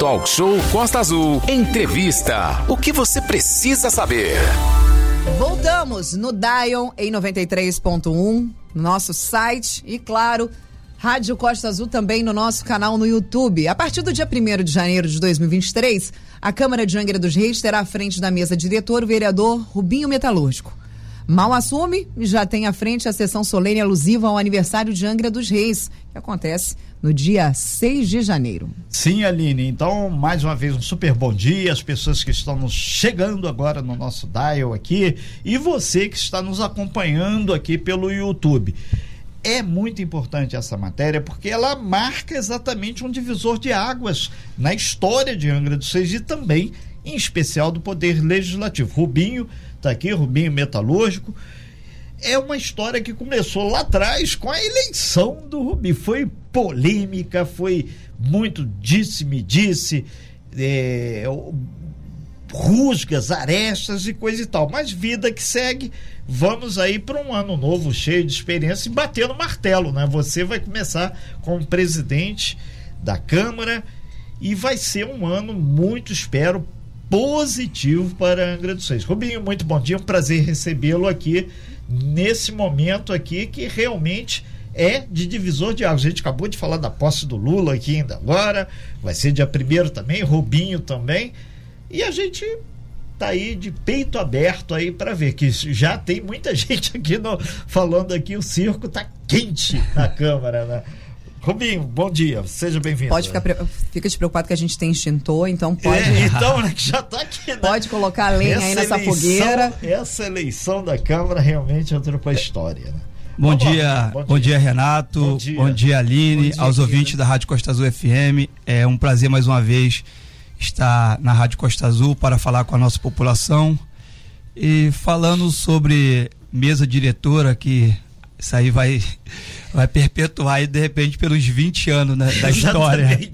Talk Show Costa Azul. Entrevista. O que você precisa saber? Voltamos no Dial em 93.1, no nosso site e, claro, Rádio Costa Azul também no nosso canal no YouTube. A partir do dia 1 de janeiro de 2023, a Câmara de Angra dos Reis terá à frente da mesa diretor o vereador Rubinho Metalúrgico. Mal assume já tem à frente a sessão solene alusiva ao aniversário de Angra dos Reis, que acontece no dia 6 de janeiro. Sim, Aline. Então, mais uma vez, um super bom dia às pessoas que estão nos chegando agora no nosso dial aqui e você que está nos acompanhando aqui pelo YouTube. É muito importante essa matéria porque ela marca exatamente um divisor de águas na história de Angra dos Reis e também, em especial, do Poder Legislativo. Rubinho está aqui, Rubinho Metalúrgico. É uma história que começou lá atrás com a eleição do Rubinho. Foi polêmica, foi muito disse-me disse, é, rusgas, arestas e coisa e tal. Mas vida que segue, vamos aí para um ano novo cheio de experiência e batendo martelo, né? Você vai começar como presidente da Câmara e vai ser um ano muito, espero, positivo para Angra dos Reis. Rubinho, muito bom dia, um prazer recebê-lo aqui nesse momento aqui que realmente é de divisor de águas. A gente acabou de falar da posse do Lula aqui ainda agora, vai ser dia primeiro também, Rubinho também. E a gente tá aí de peito aberto aí para ver que já tem muita gente aqui no, falando aqui o circo tá quente na câmara, né? Rubinho, bom dia, seja bem-vindo. Pode ficar, fica despreocupado que a gente tem extintor, então pode. É, então, né, que já tá aqui. Né? Pode colocar a lenha essa aí nessa eleição, fogueira. Essa eleição da Câmara realmente entrou para a história, né? Bom dia, bom, bom dia, Renato. Bom dia, bom dia Aline, bom dia, aos ouvintes da Rádio Costa Azul FM. É um prazer mais uma vez estar na Rádio Costa Azul para falar com a nossa população e falando sobre mesa diretora que isso aí vai vai perpetuar aí, de repente pelos 20 anos né, da história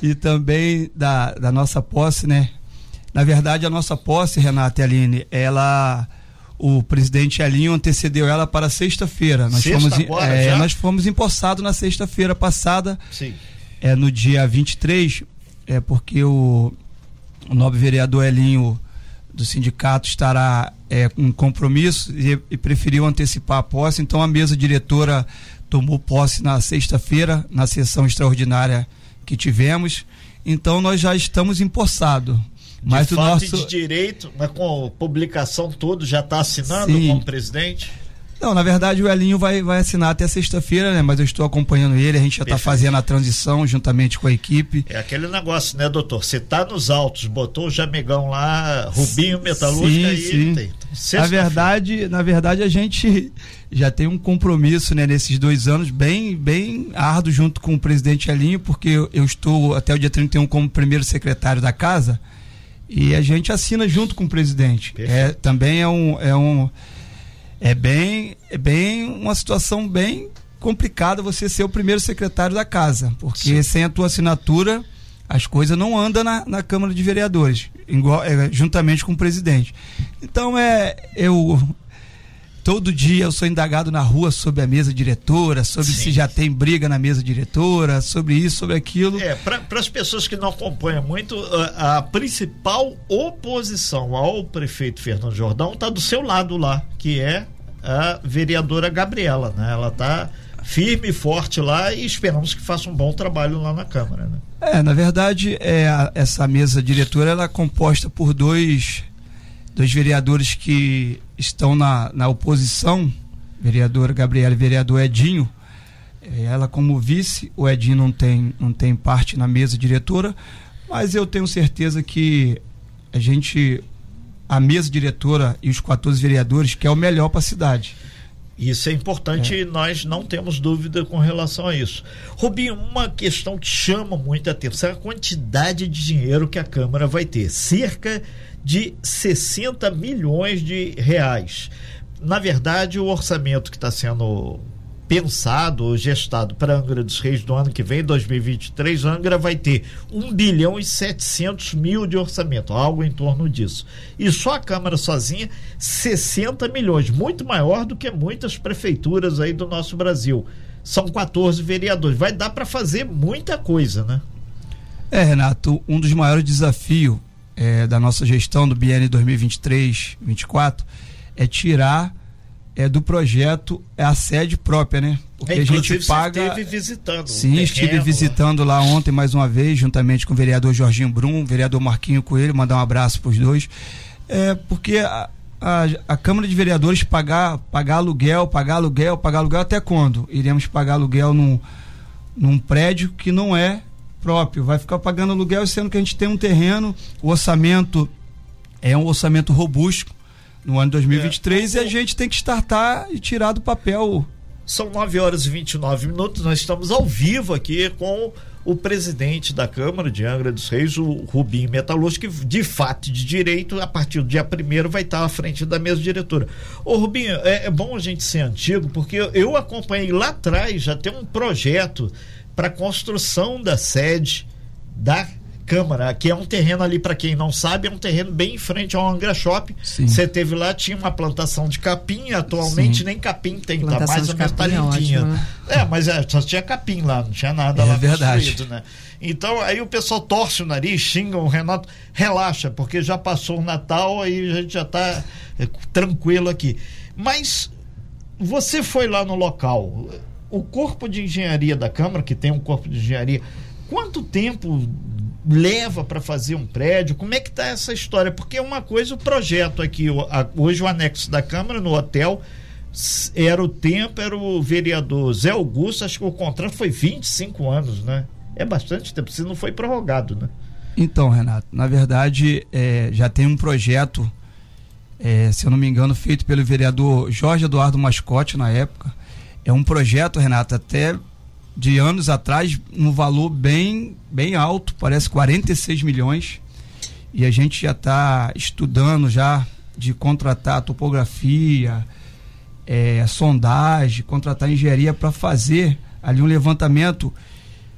e também da, da nossa posse, né? Na verdade, a nossa posse, Renata e Aline, ela o presidente Elinho antecedeu ela para sexta-feira. Nós, Sexta fomos, agora, é, nós fomos empossados na sexta-feira passada. Sim. É, no dia 23, é porque o, o nobre vereador Elinho do sindicato estará é, com compromisso e, e preferiu antecipar a posse. Então a mesa diretora tomou posse na sexta-feira, na sessão extraordinária que tivemos. Então nós já estamos empossados. Mas de o nosso de direito, mas com a publicação todo já está assinando Sim. como presidente? Não, na verdade o Elinho vai, vai assinar até sexta-feira, né? Mas eu estou acompanhando ele, a gente já está fazendo a transição juntamente com a equipe. É aquele negócio, né, doutor? Você tá nos altos, botou o Jamegão lá, Rubinho Metalúrgica Sim, e sim. Então, Na verdade, na verdade a gente já tem um compromisso, né, nesses dois anos bem, bem árduo junto com o presidente Elinho, porque eu, estou até o dia 31 como primeiro secretário da casa e a gente assina junto com o presidente. É, também é um, é um é bem, é bem uma situação bem complicada você ser o primeiro secretário da casa, porque Sim. sem a tua assinatura as coisas não andam na, na Câmara de Vereadores, igual, é, juntamente com o presidente. Então é eu todo dia eu sou indagado na rua sobre a mesa diretora, sobre Sim. se já tem briga na mesa diretora, sobre isso, sobre aquilo. É, para as pessoas que não acompanham muito, a, a principal oposição ao prefeito Fernando Jordão está do seu lado lá, que é a vereadora Gabriela, né? Ela está firme e forte lá e esperamos que faça um bom trabalho lá na Câmara, né? É, na verdade, é, a- essa mesa diretora ela é composta por dois, dois vereadores que estão na, na oposição, vereadora Gabriela e vereador Edinho. É, Ela como vice, o Edinho não tem, não tem parte na mesa diretora, mas eu tenho certeza que a gente, a mesa diretora e os 14 vereadores, que é o melhor para a cidade. Isso é importante e nós não temos dúvida com relação a isso. Rubinho, uma questão que chama muita atenção é a quantidade de dinheiro que a Câmara vai ter. Cerca de 60 milhões de reais. Na verdade, o orçamento que está sendo pensado gestado para Angra dos Reis do ano que vem, 2023, Angra vai ter 1 bilhão e 700 mil de orçamento, algo em torno disso. E só a Câmara sozinha, 60 milhões, muito maior do que muitas prefeituras aí do nosso Brasil. São 14 vereadores. Vai dar para fazer muita coisa, né? É, Renato, um dos maiores desafios é, da nossa gestão do BN 2023-24 é tirar é, do projeto a sede própria, né? Porque é, a gente paga. Esteve visitando. Sim, terreno, estive visitando lá ontem mais uma vez, juntamente com o vereador Jorginho Brum, vereador Marquinho Coelho, mandar um abraço para os dois. É, porque a, a, a, Câmara de Vereadores pagar, pagar aluguel, pagar aluguel, pagar aluguel até quando? Iremos pagar aluguel num, num prédio que não é próprio, vai ficar pagando aluguel sendo que a gente tem um terreno, o orçamento é um orçamento robusto no ano 2023 é. e a gente tem que startar e tirar do papel. São 9 horas e 29 minutos, nós estamos ao vivo aqui com o presidente da Câmara de Angra dos Reis, o Rubinho Metalúrgico, que de fato de direito, a partir do dia primeiro vai estar à frente da mesa diretora. Ô Rubinho, é, é bom a gente ser antigo, porque eu, eu acompanhei lá atrás, já tem um projeto para construção da sede da Câmara, que é um terreno ali, para quem não sabe, é um terreno bem em frente ao Angra Shopping. Você teve lá, tinha uma plantação de capim, atualmente Sim. nem capim tem, tá mais ou menos tá limpinha. É, né? é, mas é, só tinha capim lá, não tinha nada é lá verdade. né? Então, aí o pessoal torce o nariz, xinga o Renato, relaxa, porque já passou o Natal, aí a gente já tá é, tranquilo aqui. Mas você foi lá no local, o corpo de engenharia da Câmara, que tem um corpo de engenharia, quanto tempo leva para fazer um prédio? Como é que está essa história? Porque uma coisa, o projeto aqui, hoje o anexo da Câmara no hotel, era o tempo, era o vereador Zé Augusto, acho que o contrato foi 25 anos, né? É bastante tempo, se não foi prorrogado, né? Então, Renato, na verdade, é, já tem um projeto, é, se eu não me engano, feito pelo vereador Jorge Eduardo Mascote na época. É um projeto, Renato, até de anos atrás um valor bem, bem alto, parece 46 milhões. E a gente já está estudando já de contratar topografia, é, sondagem, contratar engenharia para fazer ali um levantamento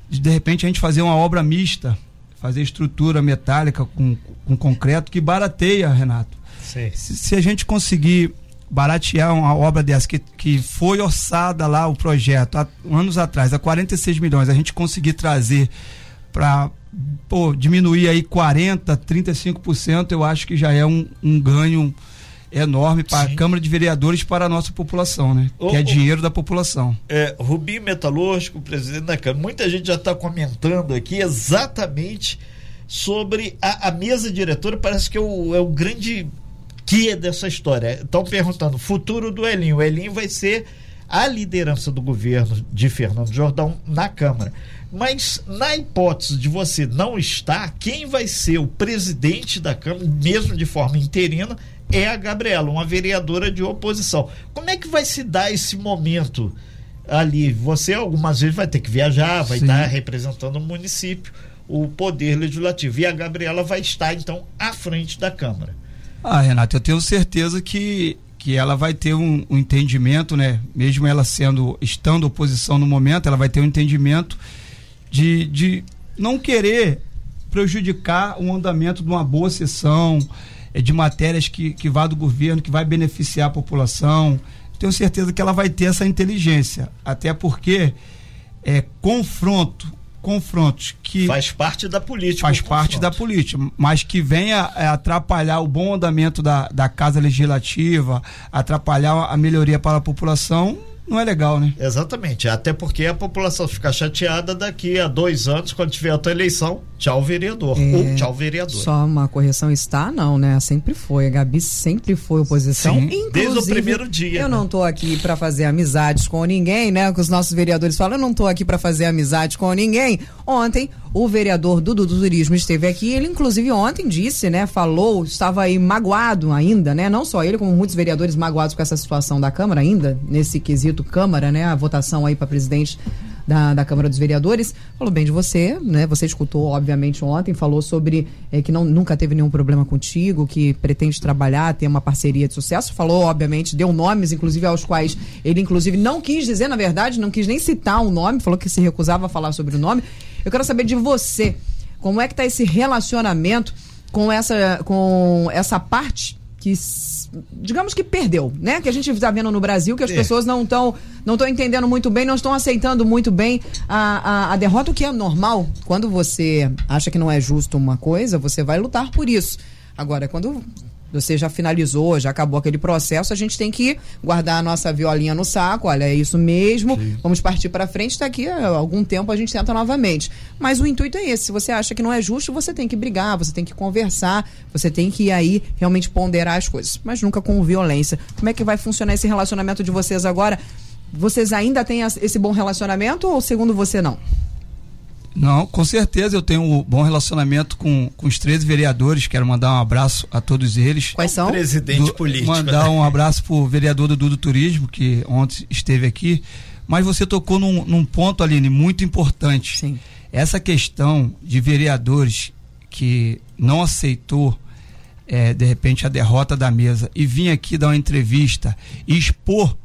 de de repente a gente fazer uma obra mista, fazer estrutura metálica com, com concreto que barateia, Renato. Se, se, a gente conseguir baratear uma obra dessa que, que foi orçada lá o projeto há, anos atrás, a 46 milhões, a gente conseguir trazer para diminuir aí 40, 35%, eu acho que já é um, um ganho enorme para a Câmara de Vereadores para a nossa população, né? que é dinheiro da população. É, Rubim Metalúrgico, presidente da Câmara, muita gente já está comentando aqui exatamente sobre a, a, mesa diretora, parece que é o, é o grande que é dessa história. Estão perguntando, futuro do Elinho. O Elinho vai ser a liderança do governo de Fernando Jordão na Câmara. Mas na hipótese de você não estar, quem vai ser o presidente da Câmara, mesmo de forma interina, é a Gabriela, uma vereadora de oposição. Como é que vai se dar esse momento ali? Você algumas vezes vai ter que viajar, vai Sim. estar representando o município, o poder legislativo. E a Gabriela vai estar, então, à frente da Câmara. Ah, Renato, eu tenho certeza que, que ela vai ter um, um, entendimento, né? Mesmo ela sendo, estando oposição no momento, ela vai ter um entendimento de, de não querer prejudicar o andamento de uma boa sessão, é, de matérias que, que vá do governo, que vai beneficiar a população. Tenho certeza que ela vai ter essa inteligência, até porque é, confronto confrontos que faz parte da política faz parte da política mas que venha é, atrapalhar o bom andamento da, da casa legislativa atrapalhar a melhoria para a população não é legal, né? Exatamente. Até porque a população fica chateada daqui a dois anos, quando tiver outra eleição, tchau vereador. É, ou tchau vereador. Só uma correção está, não, né? Sempre foi. A Gabi sempre foi oposição. Sim, Inclusive, desde o primeiro dia. Eu né? não estou aqui para fazer amizades com ninguém, né? Que os nossos vereadores falam, eu não estou aqui para fazer amizade com ninguém. Ontem, o vereador Dudu do Turismo esteve aqui. Ele, inclusive, ontem disse, né? Falou, estava aí magoado ainda, né? Não só ele, como muitos vereadores magoados com essa situação da Câmara ainda, nesse quesito Câmara, né? A votação aí para presidente da, da Câmara dos Vereadores. Falou bem de você, né? Você escutou, obviamente, ontem, falou sobre é, que não, nunca teve nenhum problema contigo, que pretende trabalhar, ter uma parceria de sucesso. Falou, obviamente, deu nomes, inclusive, aos quais ele, inclusive, não quis dizer, na verdade, não quis nem citar o um nome, falou que se recusava a falar sobre o nome. Eu quero saber de você, como é que está esse relacionamento com essa, com essa parte que digamos que perdeu, né? Que a gente está vendo no Brasil que as é. pessoas não estão não estão entendendo muito bem, não estão aceitando muito bem a, a, a derrota, o que é normal. Quando você acha que não é justo uma coisa, você vai lutar por isso. Agora, quando você já finalizou, já acabou aquele processo, a gente tem que guardar a nossa violinha no saco, olha, é isso mesmo, Sim. vamos partir para frente, daqui a algum tempo a gente tenta novamente. Mas o intuito é esse, se você acha que não é justo, você tem que brigar, você tem que conversar, você tem que ir aí realmente ponderar as coisas, mas nunca com violência. Como é que vai funcionar esse relacionamento de vocês agora? Vocês ainda têm esse bom relacionamento ou segundo você não? Não, com certeza eu tenho um bom relacionamento com, com os 13 vereadores. Quero mandar um abraço a todos eles. Quais são? Presidente do, político. Mandar né? um abraço pro vereador do Dudo Turismo, que ontem esteve aqui. Mas você tocou num, num ponto, Aline, muito importante. Sim. Essa questão de vereadores que não aceitou é, de repente a derrota da mesa e vir aqui dar uma entrevista e expor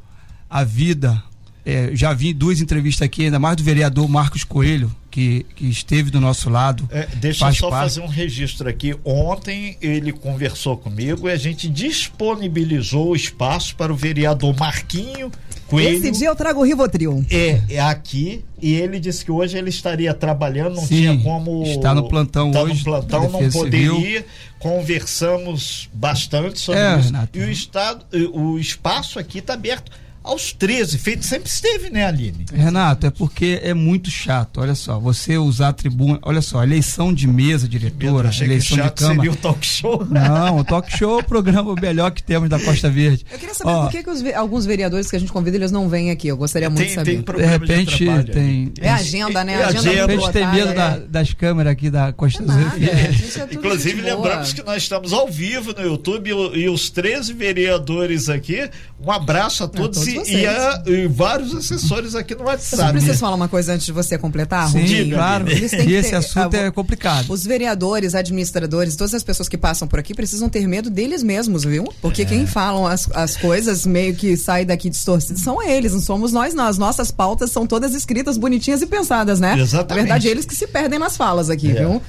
a vida. É, já vi duas entrevistas aqui, ainda mais do vereador Marcos Coelho, que, que esteve do nosso lado. É, deixa eu só parte. fazer um registro aqui. Ontem ele conversou comigo e a gente disponibilizou o espaço para o vereador Marquinho Coelho. Esse dia eu trago o Rivotril. É, é aqui e ele disse que hoje ele estaria trabalhando, não Sim, tinha como. Está no plantão tá hoje. no plantão, não poderia. Civil. Conversamos bastante sobre é, isso. Renato. E o, estado, o espaço aqui está aberto aos 13, feito sempre esteve, né, Aline? Renato, é porque é muito chato. Olha só, você usar a tribuna. Olha só, eleição de mesa, diretora, eleição de câmara. Seria o talk show. Não, o talk show é o programa melhor que temos da Costa Verde. Eu queria saber Ó, por que, que os, alguns vereadores que a gente convida, eles não vêm aqui. Eu gostaria muito tem, de saber. Tem de repente, de tem. É agenda, né? A agenda, agenda de repente tem medo é. da, das câmeras aqui da Costa é Verde. É Inclusive, lembramos que nós estamos ao vivo no YouTube e, e os 13 vereadores aqui. Um abraço a todos, a todos e, e a e vários assessores aqui no WhatsApp. Eu preciso falar uma coisa antes de você completar, Sim, Rubinho? claro. e esse ter, assunto é complicado. Os vereadores, administradores, todas as pessoas que passam por aqui precisam ter medo deles mesmos, viu? Porque é. quem falam as, as coisas meio que sai daqui distorcidas são eles, não somos nós, não. As nossas pautas são todas escritas, bonitinhas e pensadas, né? Exatamente. Na verdade, eles que se perdem nas falas aqui, é. viu?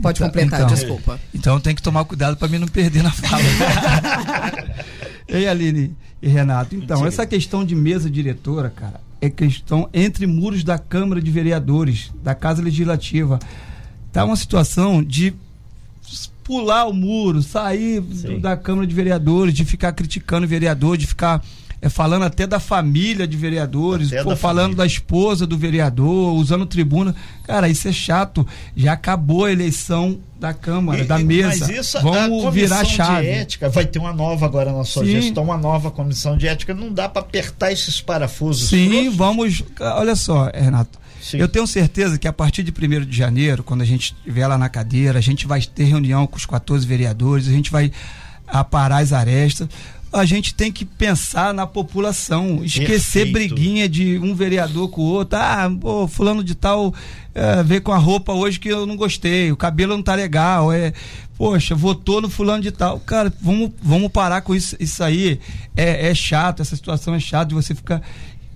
Pode então, completar, então, desculpa. Então tem que tomar cuidado para mim não perder na fala. Ei, Aline Renato, então, essa questão de mesa diretora, cara, é questão entre muros da Câmara de Vereadores, da Casa Legislativa. Tá uma situação de pular o muro, sair do, da Câmara de Vereadores, de ficar criticando o vereador, de ficar é, falando até da família de vereadores, pô, da falando família. da esposa do vereador, usando tribuna. Cara, isso é chato. Já acabou a eleição da Câmara, e, da mesa. Mas isso, Vamos a virar chave. De ética, vai ter uma nova agora na sua Sim. gestão, uma nova comissão de ética. Não dá para apertar esses parafusos. Sim, vamos. Olha só, Renato. Sim. Eu tenho certeza que a partir de 1 de janeiro, quando a gente estiver lá na cadeira, a gente vai ter reunião com os 14 vereadores, a gente vai aparar as arestas a gente tem que pensar na população, esquecer Perfeito. briguinha de um vereador com o outro. Ah, pô, fulano de tal é, veio com a roupa hoje que eu não gostei, o cabelo não tá legal, é, poxa, votou no fulano de tal. Cara, vamos, vamos parar com isso, isso aí. É, é chato, essa situação é chata de você ficar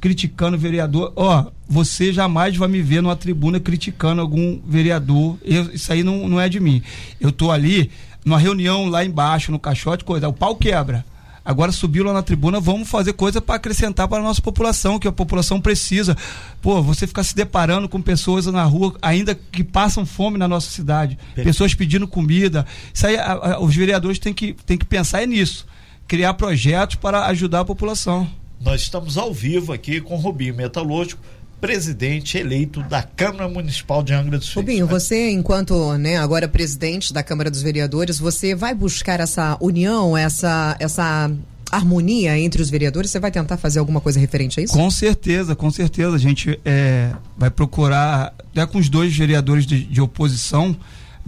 criticando o vereador. Ó, você jamais vai me ver numa tribuna criticando algum vereador. Eu, isso aí não, não é de mim. Eu tô ali numa reunião lá embaixo, no caixote, coisa, o pau quebra Agora subiu lá na tribuna, vamos fazer coisa para acrescentar para a nossa população, que a população precisa. Pô, você ficar se deparando com pessoas na rua, ainda que passam fome na nossa cidade, Perfeito. pessoas pedindo comida. Isso aí, a, a, os vereadores têm que, têm que pensar nisso. Criar projetos para ajudar a população. Nós estamos ao vivo aqui com o Rubinho Metalúrgico presidente eleito da Câmara Municipal de Angra dos Reis. Rubinho, você, enquanto né, agora presidente da Câmara dos Vereadores, você vai buscar essa união, essa, essa harmonia entre os vereadores? Você vai tentar fazer alguma coisa referente a isso? Com certeza, com certeza. A gente é, vai procurar, até com os dois vereadores de, de oposição,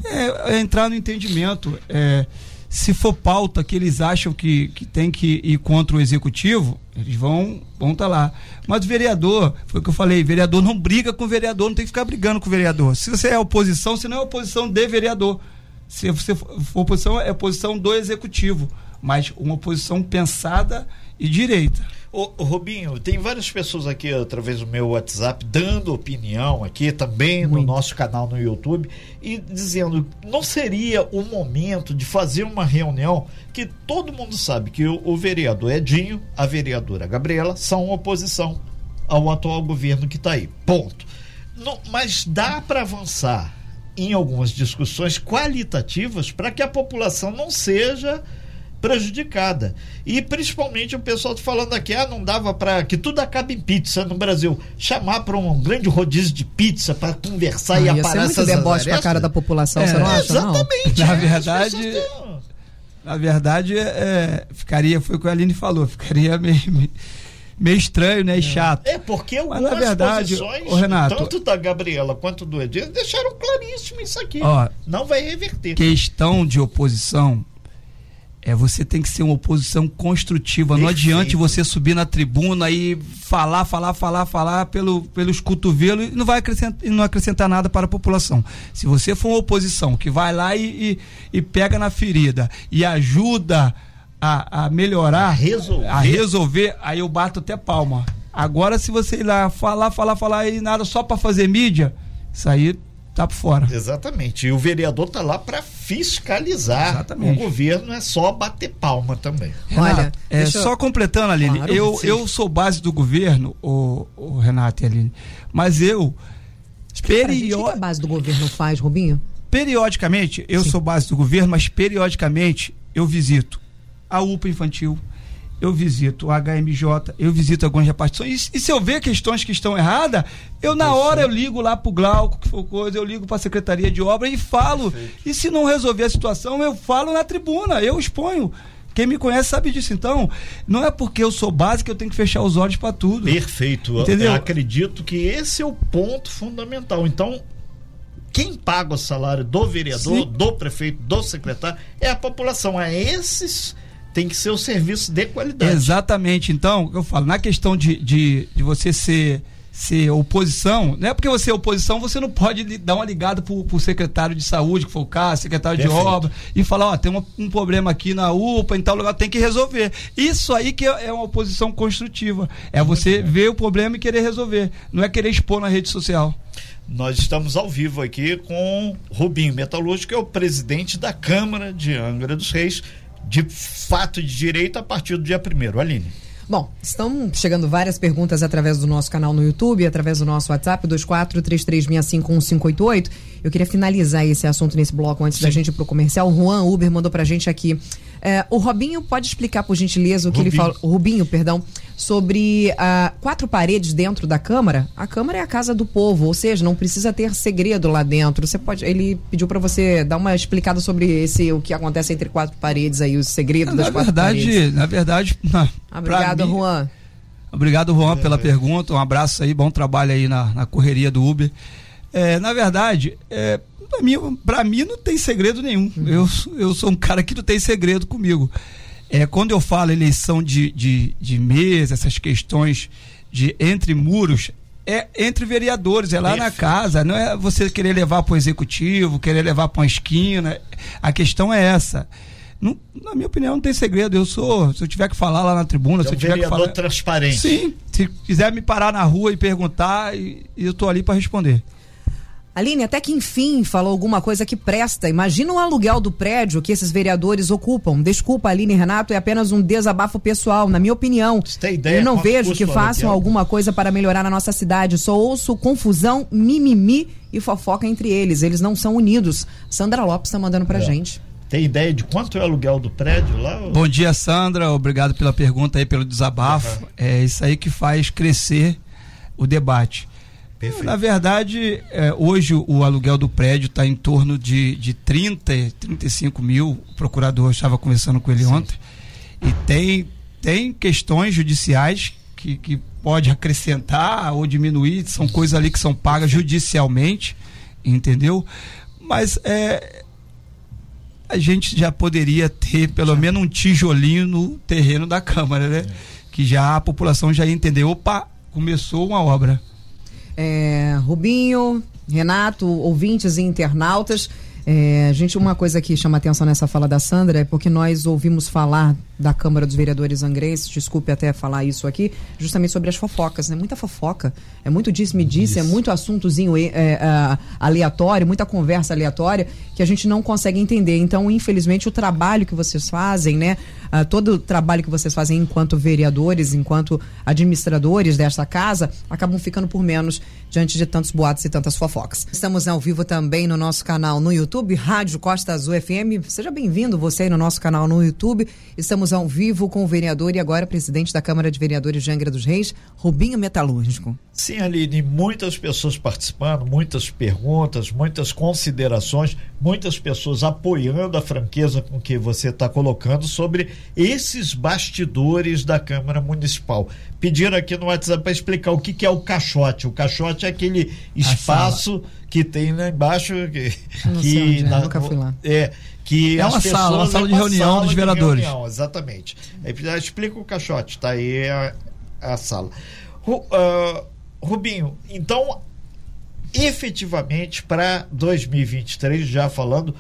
é, é entrar no entendimento. É, se for pauta que eles acham que, que tem que ir contra o executivo, eles vão estar tá lá. Mas o vereador, foi o que eu falei, vereador não briga com o vereador, não tem que ficar brigando com o vereador. Se você é oposição, você não é oposição de vereador. Se você for oposição, é oposição do executivo, mas uma oposição pensada e direita. Ô, Robinho, tem várias pessoas aqui através do meu WhatsApp dando opinião aqui também Muito. no nosso canal no YouTube e dizendo não seria o momento de fazer uma reunião que todo mundo sabe que o, o vereador Edinho, a vereadora Gabriela são oposição ao atual governo que está aí. Ponto. Não, mas dá para avançar em algumas discussões qualitativas para que a população não seja prejudicada. E principalmente o pessoal falando aqui, ah, não dava para que tudo acabe em pizza no Brasil. Chamar para um grande rodízio de pizza para conversar ah, e aparar essas deboche para a cara da população, é, você não acha? Exatamente. Não? Na é, verdade, na verdade, é, ficaria, foi o que a Aline falou, ficaria meio, meio estranho, né? E é. chato. É, porque algumas Mas, na verdade, posições, o Renato, tanto da Gabriela quanto do Edinho, deixaram claríssimo isso aqui. Ó, não vai reverter. Questão de oposição é, você tem que ser uma oposição construtiva. Perfeito. Não adianta você subir na tribuna e falar, falar, falar, falar pelo, pelos cotovelos e não vai acrescentar, não acrescentar nada para a população. Se você for uma oposição que vai lá e, e, e pega na ferida e ajuda a, a melhorar, a resolver. a resolver, aí eu bato até palma. Agora, se você ir lá falar, falar, falar e nada só para fazer mídia, isso aí tá por fora. Exatamente. E o vereador tá lá para fiscalizar. Exatamente. O governo é só bater palma também. Renato, Olha, é, só completando, Aline, claro, eu, eu sou base do governo, o, o Renato e Aline, mas eu period... O que a base do governo faz, Rubinho? Periodicamente, eu Sim. sou base do governo, mas periodicamente eu visito a UPA infantil, eu visito o HMJ, eu visito algumas repartições. E, e se eu ver questões que estão erradas, eu na hora eu ligo lá pro Glauco, que for coisa, eu ligo para a Secretaria de Obra e falo. Perfeito. E se não resolver a situação, eu falo na tribuna, eu exponho. Quem me conhece sabe disso. Então, não é porque eu sou base que eu tenho que fechar os olhos para tudo. Perfeito. Entendeu? Eu acredito que esse é o ponto fundamental. Então, quem paga o salário do vereador, Sim. do prefeito, do secretário é a população. É esses tem que ser o serviço de qualidade. Exatamente. Então, eu falo, na questão de, de, de você ser ser oposição, não é porque você é oposição, você não pode dar uma ligada pro, pro secretário de saúde, que foi o caso, secretário Perfeito. de obra, e falar, ó, tem uma, um problema aqui na UPA, em tal lugar, tem que resolver. Isso aí que é, é uma oposição construtiva. É você ver o problema e querer resolver. Não é querer expor na rede social. Nós estamos ao vivo aqui com Rubinho Metalúrgico, que é o presidente da Câmara de Angra dos Reis, de fato de direito a partir do dia primeiro. Aline. Bom, estão chegando várias perguntas através do nosso canal no YouTube, através do nosso WhatsApp, 2433651588. Eu queria finalizar esse assunto nesse bloco antes Sim. da gente ir pro comercial. O Juan Uber mandou pra gente aqui. É, o Robinho pode explicar, por gentileza, o que Rubinho. ele fala. O Rubinho, perdão, sobre uh, quatro paredes dentro da Câmara. A Câmara é a casa do povo, ou seja, não precisa ter segredo lá dentro. Você pode. Ele pediu para você dar uma explicada sobre esse o que acontece entre quatro paredes aí, os segredos das quatro verdade, paredes. Na verdade, na verdade. Obrigado, Juan. Obrigado, Juan, pela é. pergunta. Um abraço aí, bom trabalho aí na, na correria do Uber. É, na verdade, é, para mim, pra mim não tem segredo nenhum. Uhum. Eu, eu sou um cara que não tem segredo comigo. É, quando eu falo eleição de, de, de mesa, essas questões de entre muros, é entre vereadores, é lá na casa, não é você querer levar para o executivo, querer levar para uma esquina. A questão é essa. Não, na minha opinião, não tem segredo. Eu sou, se eu tiver que falar lá na tribuna, é se eu tiver que falar. transparente. Sim, se quiser me parar na rua e perguntar, eu estou ali para responder. Aline, até que enfim falou alguma coisa que presta. Imagina o aluguel do prédio que esses vereadores ocupam. Desculpa, Aline e Renato, é apenas um desabafo pessoal, na minha opinião. Você tem ideia Eu não vejo que façam alguma coisa para melhorar na nossa cidade. Só ouço confusão, mimimi e fofoca entre eles. Eles não são unidos. Sandra Lopes está mandando pra é. gente. Tem ideia de quanto é o aluguel do prédio lá? Bom dia, Sandra. Obrigado pela pergunta aí, pelo desabafo. Uhum. É isso aí que faz crescer o debate. Perfeito. Na verdade, é, hoje o aluguel do prédio está em torno de, de 30, 35 mil. O procurador estava conversando com ele Sim. ontem. E tem, tem questões judiciais que, que pode acrescentar ou diminuir, são coisas ali que são pagas judicialmente, entendeu? Mas é, a gente já poderia ter pelo menos um tijolinho no terreno da Câmara, né? É. Que já a população já ia entender, opa, começou uma obra é, Rubinho, Renato, ouvintes e internautas. É, gente, uma coisa que chama atenção nessa fala da Sandra é porque nós ouvimos falar da Câmara dos Vereadores Angrenses, desculpe até falar isso aqui, justamente sobre as fofocas, né? Muita fofoca, é muito disse-me-disse, é muito assuntozinho é, é, aleatório, muita conversa aleatória que a gente não consegue entender. Então, infelizmente, o trabalho que vocês fazem, né? Uh, todo o trabalho que vocês fazem enquanto vereadores, enquanto administradores desta casa, acabam ficando por menos diante de tantos boatos e tantas fofocas. Estamos ao vivo também no nosso canal no YouTube, Rádio Costa Azul FM. Seja bem-vindo você aí no nosso canal no YouTube. Estamos ao vivo com o vereador e agora presidente da Câmara de Vereadores de Angra dos Reis, Rubinho Metalúrgico. Sim, Aline, muitas pessoas participando, muitas perguntas, muitas considerações, muitas pessoas apoiando a franqueza com que você está colocando sobre esses bastidores da Câmara Municipal. Pediram aqui no WhatsApp para explicar o que, que, é o caixote. O caixote é aquele espaço que tem lá embaixo. Que, que sei onde, é, na, nunca fui lá. É, que é uma sala, uma sala de reunião dos vereadores. Reunião, exatamente. Explica o caixote, tá aí a, a sala. Uh, Rubinho, então, efetivamente, para 2023, já falando,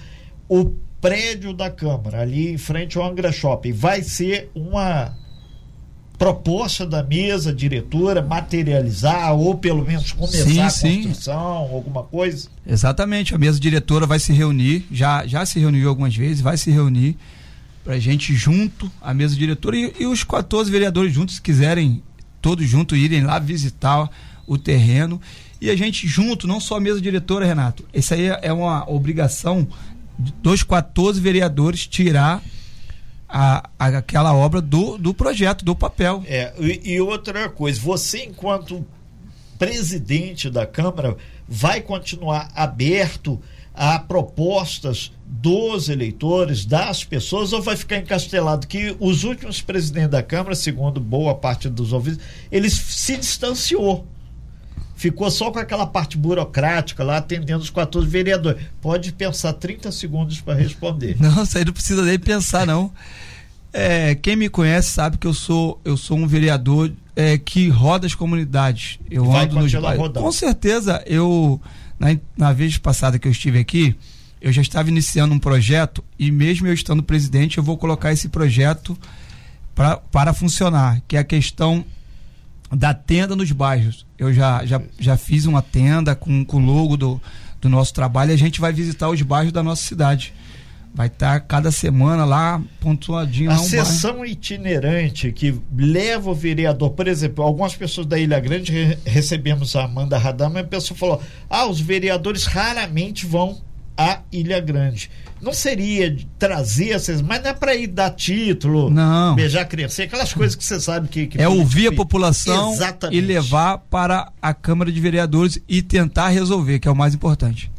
o prédio da Câmara, ali em frente ao Angra Shopping, vai ser uma proposta da mesa diretora materializar ou pelo menos começar sim, a construção, sim. alguma coisa? Exatamente, a mesa diretora vai se reunir, já, já se reuniu algumas vezes, vai se reunir para a gente junto, a mesa diretora e, e, os 14 vereadores juntos, se quiserem todos juntos irem lá visitar o terreno e a gente junto, não só a mesa diretora, Renato. Isso aí é uma obrigação dos 14 vereadores tirar a, a, aquela obra do, do projeto, do papel. É, e, e outra coisa, você enquanto presidente da Câmara vai continuar aberto a propostas dos eleitores, das pessoas, ou vai ficar encastelado que os últimos presidentes da Câmara, segundo boa parte dos ouvidos, eles se distanciou ficou só com aquela parte burocrática lá atendendo os 14 vereadores. Pode pensar 30 segundos para responder. Não, isso aí não precisa nem pensar, não. É, quem me conhece sabe que eu sou, eu sou um vereador é, que roda as comunidades. Eu Vai ando nos bairros. Com certeza, eu na, na vez passada que eu estive aqui, eu já estava iniciando um projeto e mesmo eu estando presidente, eu vou colocar esse projeto pra, para funcionar, que é a questão da tenda nos bairros. Eu já, já, já fiz uma tenda com, com o logo do, do nosso trabalho e a gente vai visitar os bairros da nossa cidade. Vai estar cada semana lá pontuadinho. A sessão bairro. itinerante que leva o vereador, por exemplo, algumas pessoas da Ilha Grande re recebemos a Amanda Radama e a pessoa falou: ah, os vereadores raramente vão à Ilha Grande não seria trazer essas, mas não é para ir dar título, não. beijar criança, aquelas coisas que você sabe que, que é ouvir a população Exatamente. e levar para a Câmara de Vereadores e tentar resolver, que é o mais importante.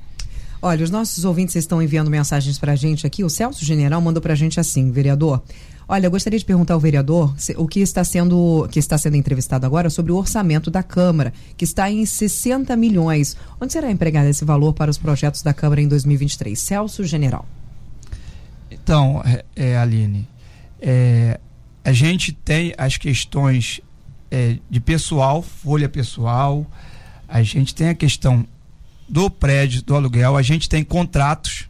Olha, os nossos ouvintes estão enviando mensagens para a gente aqui. O Celso General mandou para a gente assim, vereador. Olha, eu gostaria de perguntar ao vereador o que está sendo que está sendo entrevistado agora sobre o orçamento da Câmara, que está em 60 milhões. Onde será empregado esse valor para os projetos da Câmara em 2023? Celso General. Então, é, é, Aline, é, a gente tem as questões é, de pessoal, folha pessoal, a gente tem a questão do prédio, do aluguel, a gente tem contratos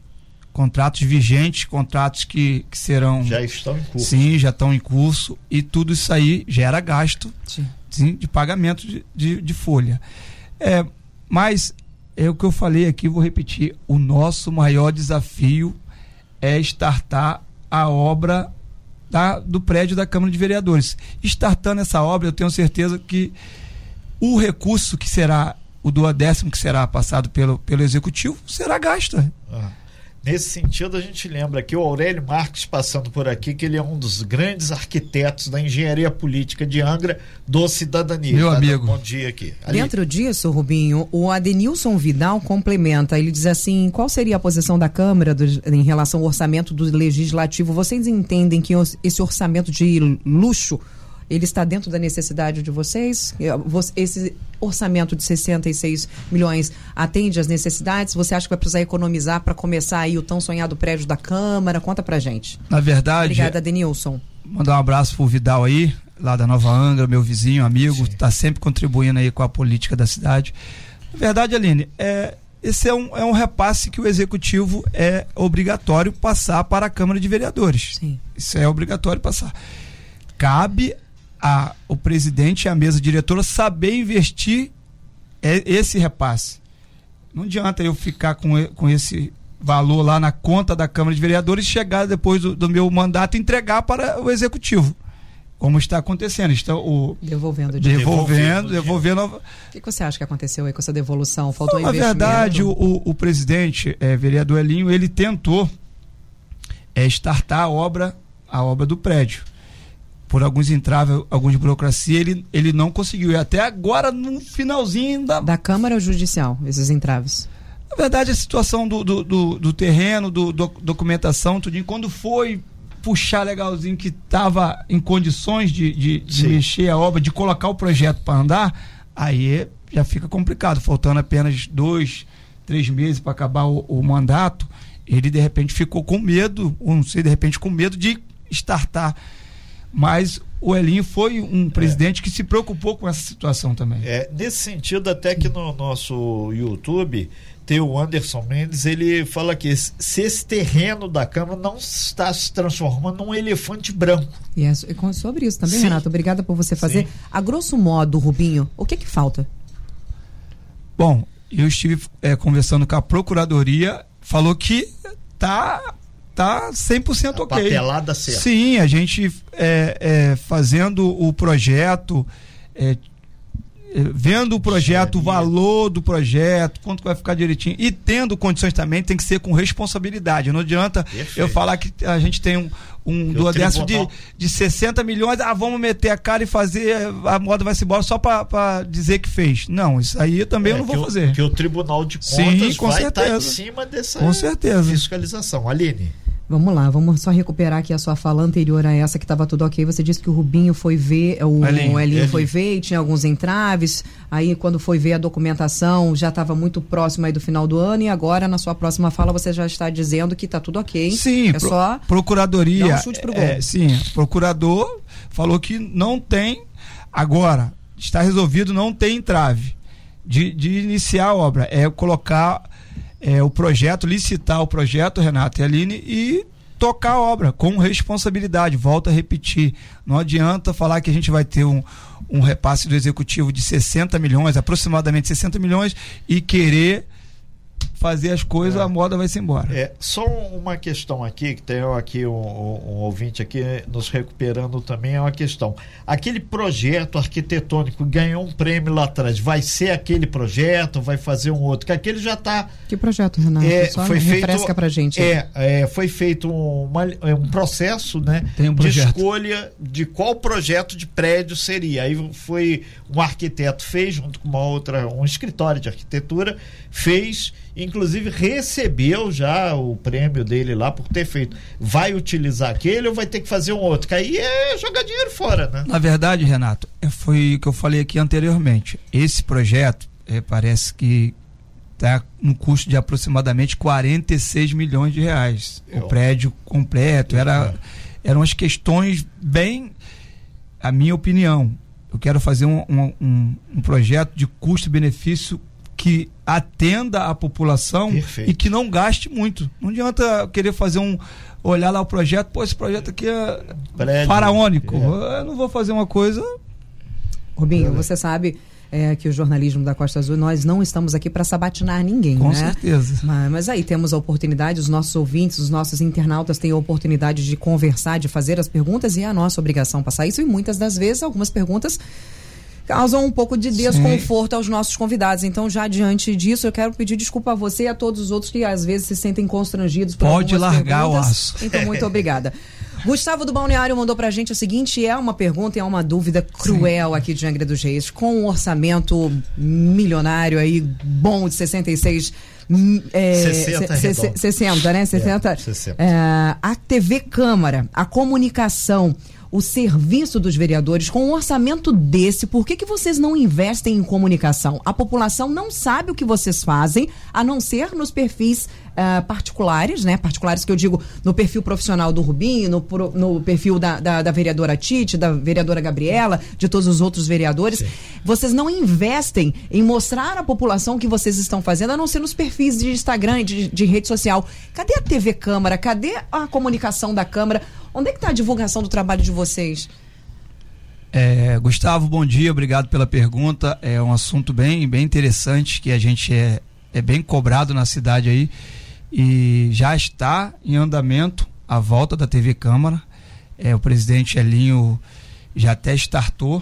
contratos vigentes, contratos que, que serão. Já estão em curso. Sim, já estão em curso. E tudo isso aí gera gasto sim. de pagamento de, de, de, folha. É, mas é o que eu falei aqui, vou repetir. O nosso maior desafio é startar a obra da, do prédio da Câmara de Vereadores. Startando essa obra, eu tenho certeza que o recurso que será o duodécimo que será passado pelo, pelo executivo será gasto. Ah. Nesse sentido, a gente lembra que o Aurélio Marques passando por aqui, que ele é um dos grandes arquitetos da engenharia política de Angra do Cidadania. Meu tá amigo. Bom dia aqui. Ali. Dentro disso, Rubinho, o Adenilson Vidal complementa. Ele diz assim: qual seria a posição da Câmara do, em relação ao orçamento do Legislativo? Vocês entendem que esse orçamento de luxo ele está dentro da necessidade de vocês? Esse orçamento de 66 milhões atende às necessidades? Você acha que vai precisar economizar para começar aí o tão sonhado prédio da Câmara? Conta pra gente. Na verdade. Obrigada, Denilson. Mandar um abraço pro Vidal aí, lá da Nova Angra, meu vizinho, amigo, está sempre contribuindo aí com a política da cidade. Na verdade, Aline, é, esse é um, é um repasse que o executivo é obrigatório passar para a Câmara de Vereadores. Sim. Isso é obrigatório passar. Cabe a, o presidente e a mesa diretora saber investir esse repasse. Não adianta eu ficar com, com esse valor lá na conta da Câmara de Vereadores e chegar depois do, do meu mandato entregar para o executivo como está acontecendo. Estão o devolvendo, devolvendo, devolvendo. O que, que, você acha que aconteceu aí com essa devolução? Faltou Não, Na verdade, o, o, presidente, é, vereador Elinho, ele tentou é, startar a obra, a obra do prédio. Por alguns entraves, algumas burocracia, ele, ele não conseguiu. E até agora, no finalzinho da. Da Câmara ou Judicial, esses entraves? Na verdade, a situação do, do, do, do terreno, do, do, documentação, tudo, quando foi puxar legalzinho que estava em condições de, de, de mexer a obra, de colocar o projeto para andar, aí já fica complicado, faltando apenas dois, três meses para acabar o, o, mandato, ele de repente ficou com medo, ou não sei, de repente com medo de startar. Mas o Elinho foi um presidente é. que se preocupou com essa situação também. É, nesse sentido, até que no nosso YouTube tem o Anderson Mendes, ele fala que se esse terreno da Câmara não está se transformando num elefante branco. E é sobre isso também, Sim. Renato. Obrigada por você fazer. Sim. A grosso modo, Rubinho, o que que falta? Bom, eu estive é, conversando com a Procuradoria, falou que tá tá 100% a ok. Papelada certa. Sim, a gente é, é, fazendo o projeto, é, vendo o projeto, o valor do projeto, quanto vai ficar direitinho e tendo condições também, tem que ser com responsabilidade. Não adianta Perfeito. eu falar que a gente tem um, um duodécimo de, de 60 milhões, ah, vamos meter a cara e fazer, a moda vai se embora só para dizer que fez. Não, isso aí também é, eu não vou fazer. Que o Tribunal de Contas Sim, vai certeza. estar em cima dessa com certeza. fiscalização. Aline. Vamos lá, vamos só recuperar aqui a sua fala anterior a essa que estava tudo ok. Você disse que o Rubinho foi ver, o Elinho, Elinho foi ver e tinha alguns entraves. Aí, quando foi ver a documentação, já estava muito próximo aí do final do ano. E agora, na sua próxima fala, você já está dizendo que está tudo ok. Sim, é pro, só. Procuradoria. Dar um chute pro gol. É, sim, procurador falou que não tem. Agora, está resolvido, não tem entrave de, de iniciar a obra. É colocar é, o projeto, licitar o projeto, Renato e Aline, e tocar a obra com responsabilidade. Volto a repetir. Não adianta falar que a gente vai ter um, um repasse do executivo de 60 milhões, aproximadamente 60 milhões, e querer fazer as coisas, é. a moda vai se embora. É, só uma questão aqui, que tem aqui um, um, ouvinte aqui nos recuperando também, é uma questão. Aquele projeto arquitetônico ganhou um prêmio lá atrás, vai ser aquele projeto, vai fazer um outro, que aquele já está... Que projeto, Renato? É, só foi refresca feito, pra gente. É, é, foi feito uma, é um processo, né, um de escolha de qual projeto de prédio seria. Aí foi um arquiteto fez, junto com uma outra, um escritório de arquitetura, fez inclusive recebeu já o prêmio dele lá por ter feito. Vai utilizar aquele ou vai ter que fazer um outro? Que aí é jogar dinheiro fora, né? Na verdade, Renato, é, foi o que eu falei aqui anteriormente. Esse projeto é, parece que está no custo de aproximadamente 46 milhões de reais. Eu... O prédio completo. Era, eram as questões bem, a minha opinião. Eu quero fazer um, um, um projeto de custo-benefício que atenda a população Perfeito. e que não gaste muito. Não adianta querer fazer um. olhar lá o projeto, pô, esse projeto aqui é Prédio. faraônico. É. Eu não vou fazer uma coisa. Rubinho, você sabe. É, que o jornalismo da Costa Azul, nós não estamos aqui para sabatinar ninguém, Com né? certeza. Mas, mas, aí temos a oportunidade, os nossos ouvintes, os nossos internautas têm a oportunidade de conversar, de fazer as perguntas e é a nossa obrigação passar isso. E muitas das vezes, algumas perguntas causam um pouco de desconforto Sim. aos nossos convidados. Então, já diante disso, eu quero pedir desculpa a você e a todos os outros que às vezes se sentem constrangidos por Pode largar perguntas. o aço. Então, muito obrigada. Gustavo do Balneário mandou pra gente o seguinte: é uma pergunta e é uma dúvida cruel Sim. aqui de Angra dos Reis. Com um orçamento milionário aí, bom de 66 é, 60, 60, né? 60. É, 60. É, a TV Câmara, a comunicação, o serviço dos vereadores com um orçamento desse, por que, que vocês não investem em comunicação? A população não sabe o que vocês fazem, a não ser nos perfis uh, particulares, né? Particulares que eu digo no perfil profissional do Rubinho, no, no perfil da, da, da, vereadora Tite, da vereadora Gabriela, de todos os outros vereadores. Sim. Vocês não investem em mostrar à população o que vocês estão fazendo, a não ser nos perfis de Instagram, de, de rede social. Cadê a TV Câmara? Cadê a comunicação da Câmara? Onde é que está a divulgação do trabalho de vocês? É, Gustavo, bom dia, obrigado pela pergunta. É um assunto bem, bem interessante que a gente é, é bem cobrado na cidade aí e já está em andamento a volta da TV Câmara. É, o presidente Elinho já até startou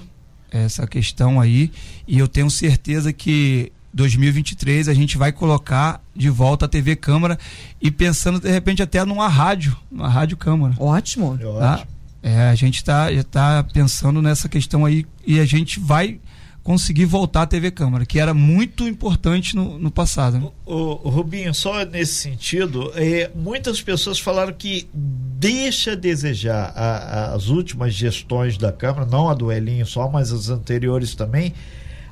essa questão aí e eu tenho certeza que 2023 a gente vai colocar de volta a TV Câmara e pensando de repente até numa rádio, numa rádio Câmara. Ótimo. Tá? É, a gente está já tá pensando nessa questão aí e a gente vai conseguir voltar à TV Câmara, que era muito importante no, no passado. Né? O, o, Rubinho, só nesse sentido, é, muitas pessoas falaram que deixa a desejar a, a, as últimas gestões da Câmara, não a do Elinho só, mas as anteriores também,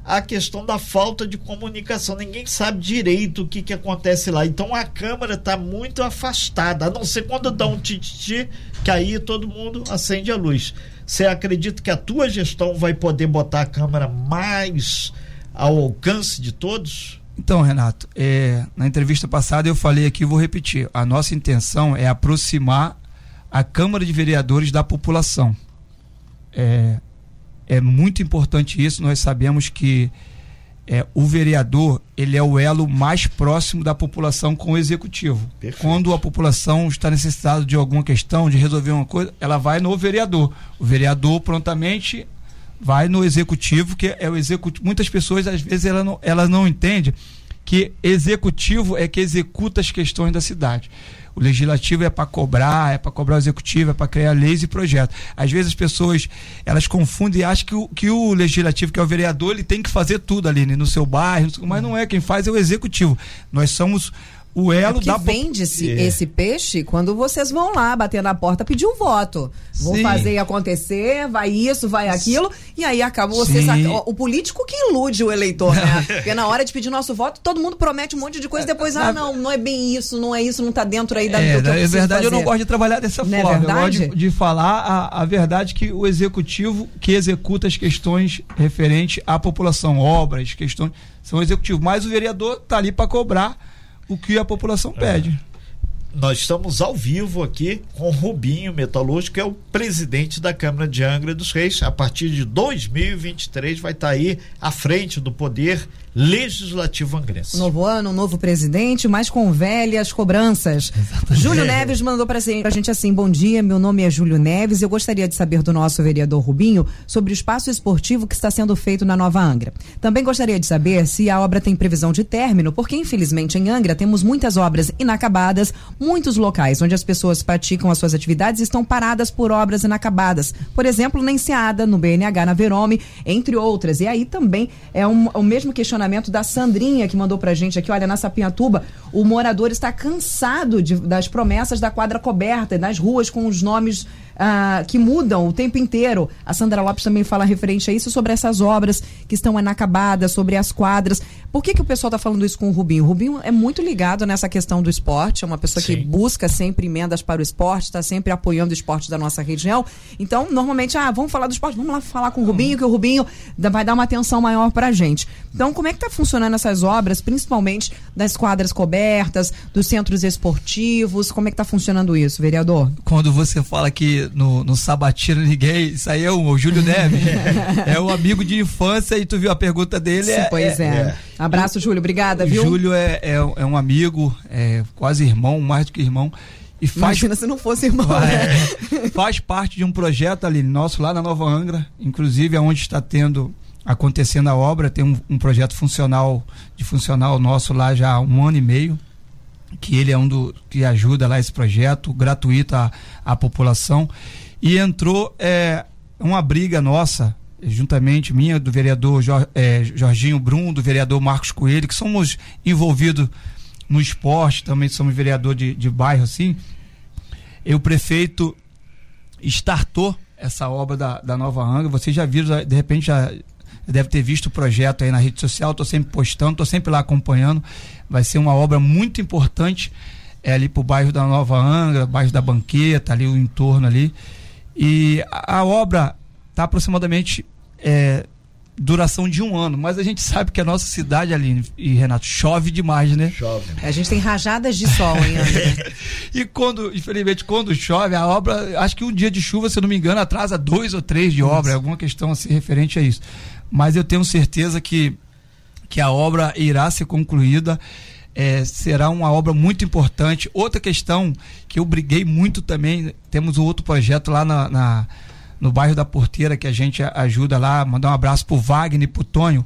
a questão da falta de comunicação. Ninguém sabe direito o que, que acontece lá. Então a Câmara está muito afastada, a não ser quando dá um tititi, que aí todo mundo acende a luz. Você acredita que a tua gestão vai poder botar a Câmara mais ao alcance de todos? Então, Renato, é, na entrevista passada eu falei aqui, vou repetir. A nossa intenção é aproximar a Câmara de Vereadores da população. É, é muito importante isso. Nós sabemos que é, o vereador ele é o elo mais próximo da população com o executivo. Perfeito. Quando a população está necessitada de alguma questão, de resolver uma coisa, ela vai no vereador. O vereador prontamente vai no executivo, que é o executivo. Muitas pessoas às vezes elas não, elas não entendem que executivo é que executa as questões da cidade. O legislativo é para cobrar, é para cobrar o executivo, é para criar leis e projetos. Às vezes as pessoas elas confundem e acham que o, que o legislativo, que é o vereador, ele tem que fazer tudo ali né, no seu bairro, mas não é. Quem faz é o executivo. Nós somos o elo é da vende-se é. esse peixe quando vocês vão lá bater na porta pedir um voto. Vou Sim. fazer acontecer, vai isso, vai aquilo, e aí acaba vocês. O político que ilude o eleitor, né? Porque na hora de pedir nosso voto, todo mundo promete um monte de coisa, depois, ah, não, não é bem isso, não é isso, não tá dentro aí da é, que É verdade, fazer. eu não gosto de trabalhar dessa não é forma. É eu gosto de, de falar a, a verdade que o executivo que executa as questões referentes à população, obras, questões, são o executivo. Mas o vereador tá ali para cobrar o que a população pede. É. Nós estamos ao vivo aqui com o Rubinho Metalúrgico, que é o presidente da Câmara de Angra dos Reis. A partir de 2023 vai estar aí à frente do poder Legislativo Angrense. Novo ano, novo presidente, mas com velhas cobranças. Exatamente. Júlio Neves mandou para a gente assim: bom dia, meu nome é Júlio Neves. Eu gostaria de saber do nosso vereador Rubinho sobre o espaço esportivo que está sendo feito na Nova Angra. Também gostaria de saber se a obra tem previsão de término, porque infelizmente em Angra temos muitas obras inacabadas, muitos locais onde as pessoas praticam as suas atividades estão paradas por obras inacabadas. Por exemplo, na Enseada, no BNH, na Verome, entre outras. E aí também é um, o mesmo questionamento questionamento da Sandrinha, que mandou pra gente aqui. Olha, na Sapinhatuba, o morador está cansado de, das promessas da quadra coberta, nas ruas com os nomes ah, que mudam o tempo inteiro. A Sandra Lopes também fala referente a isso, sobre essas obras que estão inacabadas, sobre as quadras. Por que, que o pessoal está falando isso com o Rubinho? O Rubinho é muito ligado nessa questão do esporte, é uma pessoa Sim. que busca sempre emendas para o esporte, está sempre apoiando o esporte da nossa região. Então, normalmente, ah, vamos falar do esporte, vamos lá falar com o Rubinho, que o Rubinho vai dar uma atenção maior para a gente. Então, como é que está funcionando essas obras, principalmente das quadras cobertas, dos centros esportivos? Como é que está funcionando isso, vereador? Quando você fala que no, no Sabatina ninguém. Isso aí é o, o Júlio Neves. é um amigo de infância e tu viu a pergunta dele. Sim, é, pois é. é. Abraço, Júlio. Obrigada, viu? Júlio é, é, é, um amigo, é quase irmão, mais do que irmão. E faz, Imagina se não fosse irmão. É, faz parte de um projeto ali nosso lá na Nova Angra, inclusive aonde está tendo acontecendo a obra, tem um, um projeto funcional de funcional nosso lá já há um ano e meio que ele é um do que ajuda lá esse projeto gratuito à, à população e entrou é, uma briga nossa juntamente minha do vereador é, Jorginho Brum do vereador Marcos Coelho que somos envolvidos no esporte também somos vereador de, de bairro assim e o prefeito startou essa obra da, da Nova Angra. Vocês já viram, de repente já deve ter visto o projeto aí na rede social, estou sempre postando, estou sempre lá acompanhando. Vai ser uma obra muito importante é, ali para o bairro da Nova Angra, bairro da Banqueta, ali o entorno ali. E a, a obra está aproximadamente é, duração de um ano, mas a gente sabe que a nossa cidade, Aline e Renato, chove demais, né? Chove. A gente tem rajadas de sol, hein, E quando, infelizmente, quando chove, a obra, acho que um dia de chuva, se eu não me engano, atrasa dois ou três de obra, alguma questão assim referente a isso. Mas eu tenho certeza que, que a obra irá ser concluída. É, será uma obra muito importante. Outra questão que eu briguei muito também, temos um outro projeto lá na, na no bairro da Porteira, que a gente ajuda lá, mandar um abraço pro Wagner e pro Tonho.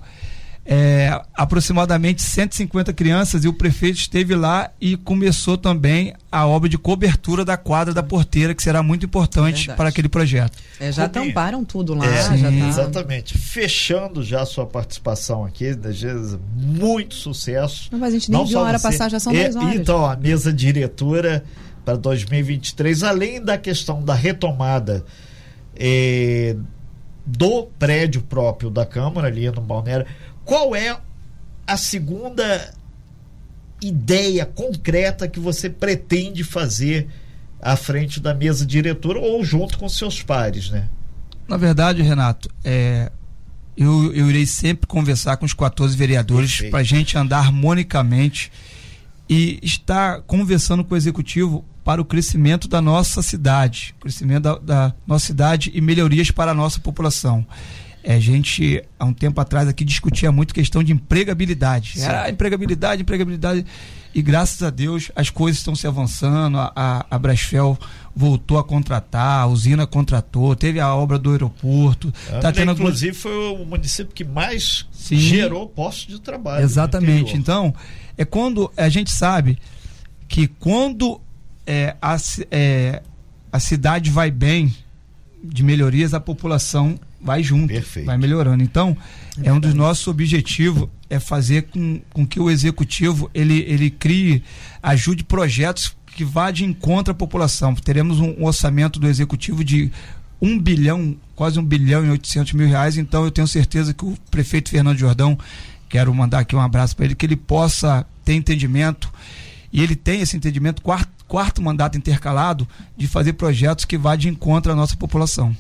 É, aproximadamente 150 crianças e o prefeito esteve lá e começou também a obra de cobertura da quadra da porteira, que será muito importante para aquele projeto. É, já Rubinho, tamparam tudo lá. É, tá... Exatamente. Fechando já a sua participação aqui, muito sucesso. Não, mas a gente nem Não viu a hora você. passar, já são 10 horas. Então, a mesa diretora para 2023, além da questão da retomada é, do prédio próprio da Câmara, ali no Balneário. Qual é a segunda ideia concreta que você pretende fazer à frente da mesa diretora ou junto com seus pares, né? Na verdade, Renato, é, eu, eu irei sempre conversar com os 14 vereadores para a gente andar harmonicamente e estar conversando com o executivo para o crescimento da nossa cidade, crescimento da, da nossa cidade e melhorias para a nossa população. É, a gente, há um tempo atrás, aqui discutia muito questão de empregabilidade. Era empregabilidade, empregabilidade. E graças a Deus as coisas estão se avançando. A, a, a Brasfel voltou a contratar, a usina contratou, teve a obra do aeroporto. tá tendo inclusive, foi o município que mais Sim. gerou postos de trabalho. Exatamente. Então, é quando a gente sabe que quando é, a, é, a cidade vai bem de melhorias, a população vai junto, Perfeito. vai melhorando. Então, é, é um dos nossos objetivos é fazer com, com que o executivo ele, ele crie, ajude projetos que vá de encontro à população. Teremos um, um orçamento do executivo de um bilhão, quase um bilhão e oitocentos mil reais. Então, eu tenho certeza que o prefeito Fernando Jordão, quero mandar aqui um abraço para ele, que ele possa ter entendimento e ele tem esse entendimento quarto, quarto mandato intercalado de fazer projetos que vá de encontro à nossa população.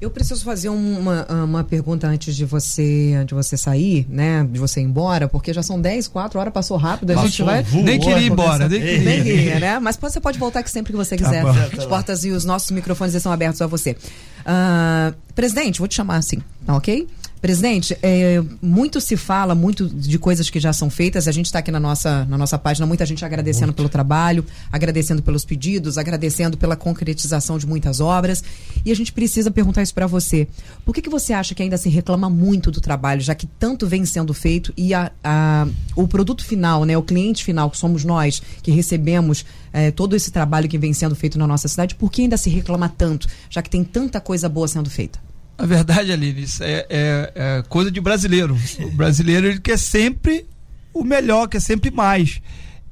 Eu preciso fazer uma, uma pergunta antes de você de você sair, né? De você ir embora, porque já são 10, 4 horas, passou rápido. A passou, gente vai. Voou, nem queria ir embora, nem queria. Nem queria, né? Mas você pode voltar aqui sempre que você tá quiser. Tá As portas e os nossos microfones estão abertos a você. Uh, presidente, vou te chamar assim, tá ok? Presidente, é, muito se fala, muito de coisas que já são feitas. A gente está aqui na nossa, na nossa página, muita gente agradecendo muito. pelo trabalho, agradecendo pelos pedidos, agradecendo pela concretização de muitas obras. E a gente precisa perguntar isso para você. Por que, que você acha que ainda se reclama muito do trabalho, já que tanto vem sendo feito e a, a o produto final, né, o cliente final, que somos nós, que recebemos é, todo esse trabalho que vem sendo feito na nossa cidade, por que ainda se reclama tanto, já que tem tanta coisa boa sendo feita? A verdade, Aline, isso é, é, é, coisa de brasileiro. O brasileiro ele quer sempre o melhor, quer sempre mais.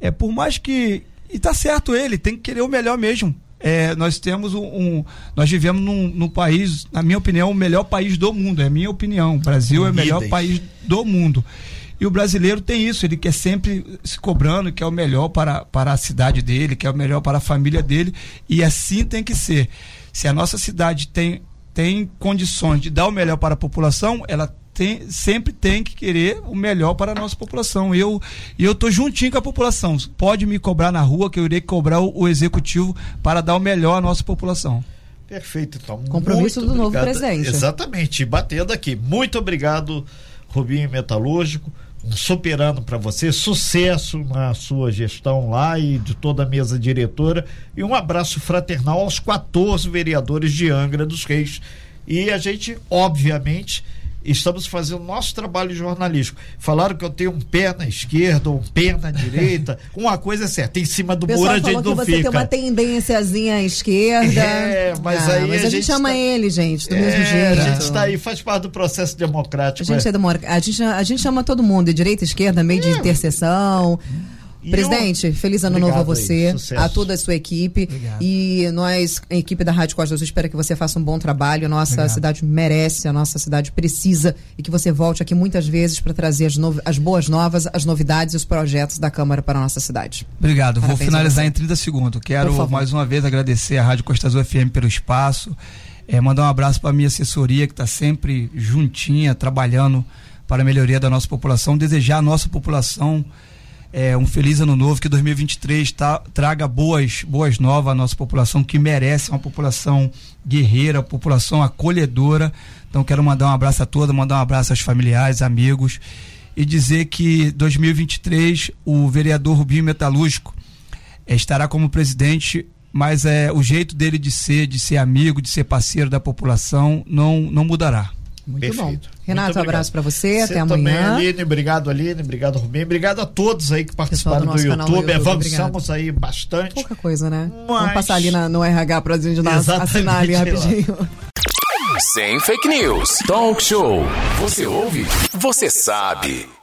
É por mais que e tá certo ele tem que querer o melhor mesmo. É, nós temos um, um, nós vivemos num, num, país, na minha opinião, o melhor país do mundo. É minha opinião. O Brasil é o melhor país do mundo. E o brasileiro tem isso, ele quer sempre se cobrando, quer o melhor para, para a cidade dele, quer o melhor para a família dele, e assim tem que ser. Se a nossa cidade tem tem condições de dar o melhor para a população, ela tem, sempre tem que querer o melhor para a nossa população. Eu eu tô juntinho com a população. Pode me cobrar na rua que eu irei cobrar o, o executivo para dar o melhor à nossa população. Perfeito, então. Compromisso do obrigado. novo presidente. Exatamente, batendo aqui. Muito obrigado, Rubinho Metalúrgico. Super ano para você, sucesso na sua gestão lá e de toda a mesa diretora. E um abraço fraternal aos 14 vereadores de Angra dos Reis. E a gente, obviamente, estamos fazendo nosso trabalho jornalístico. Falaram que eu tenho um pé na esquerda, um pé na direita. Uma coisa é certa, em cima do muro a gente não que você fica. tem uma tendênciazinha à esquerda. É, mas ah, aí mas a, a gente, chama tá... ele, gente, do é, mesmo jeito. A gente está aí, faz parte do processo democrático. A gente, é. é democrático. a gente, a gente chama todo mundo, de direita, esquerda, meio é. de interseção. Presidente, feliz ano Obrigado novo a você, aí, a toda a sua equipe. Obrigado. E nós, a equipe da Rádio Costa Azul, espera que você faça um bom trabalho. A nossa Obrigado. cidade merece, a nossa cidade precisa e que você volte aqui muitas vezes para trazer as, as, boas novas, as novidades e os projetos da Câmara para a nossa cidade. Obrigado. Parabéns Vou finalizar em 30 segundos. Quero mais uma vez agradecer a Rádio Costa Azul FM pelo espaço. É, mandar um abraço para a minha assessoria que está sempre juntinha, trabalhando para a melhoria da nossa população. Desejar à nossa população é, um feliz ano novo, que 2023 tá, traga boas, boas novas à nossa população, que merece uma população guerreira, população acolhedora. Então quero mandar um abraço a todos, mandar um abraço aos familiares, amigos e dizer que 2023 o vereador Rubinho Metalúrgico é, estará como presidente, mas é o jeito dele de ser, de ser amigo, de ser parceiro da população não não mudará. Muito Perfeito. bom. Renato, um abraço para você, você, até amanhã. Também, Aline, obrigado Aline, obrigado Rubem, obrigado a todos aí que participaram do, do, YouTube. YouTube. Avançamos aí bastante. Pouca coisa, né? Mas... Vamos passar ali na, no RH para a gente assinar ali rapidinho. Sem fake news. Talk show. Você ouve? Você sabe.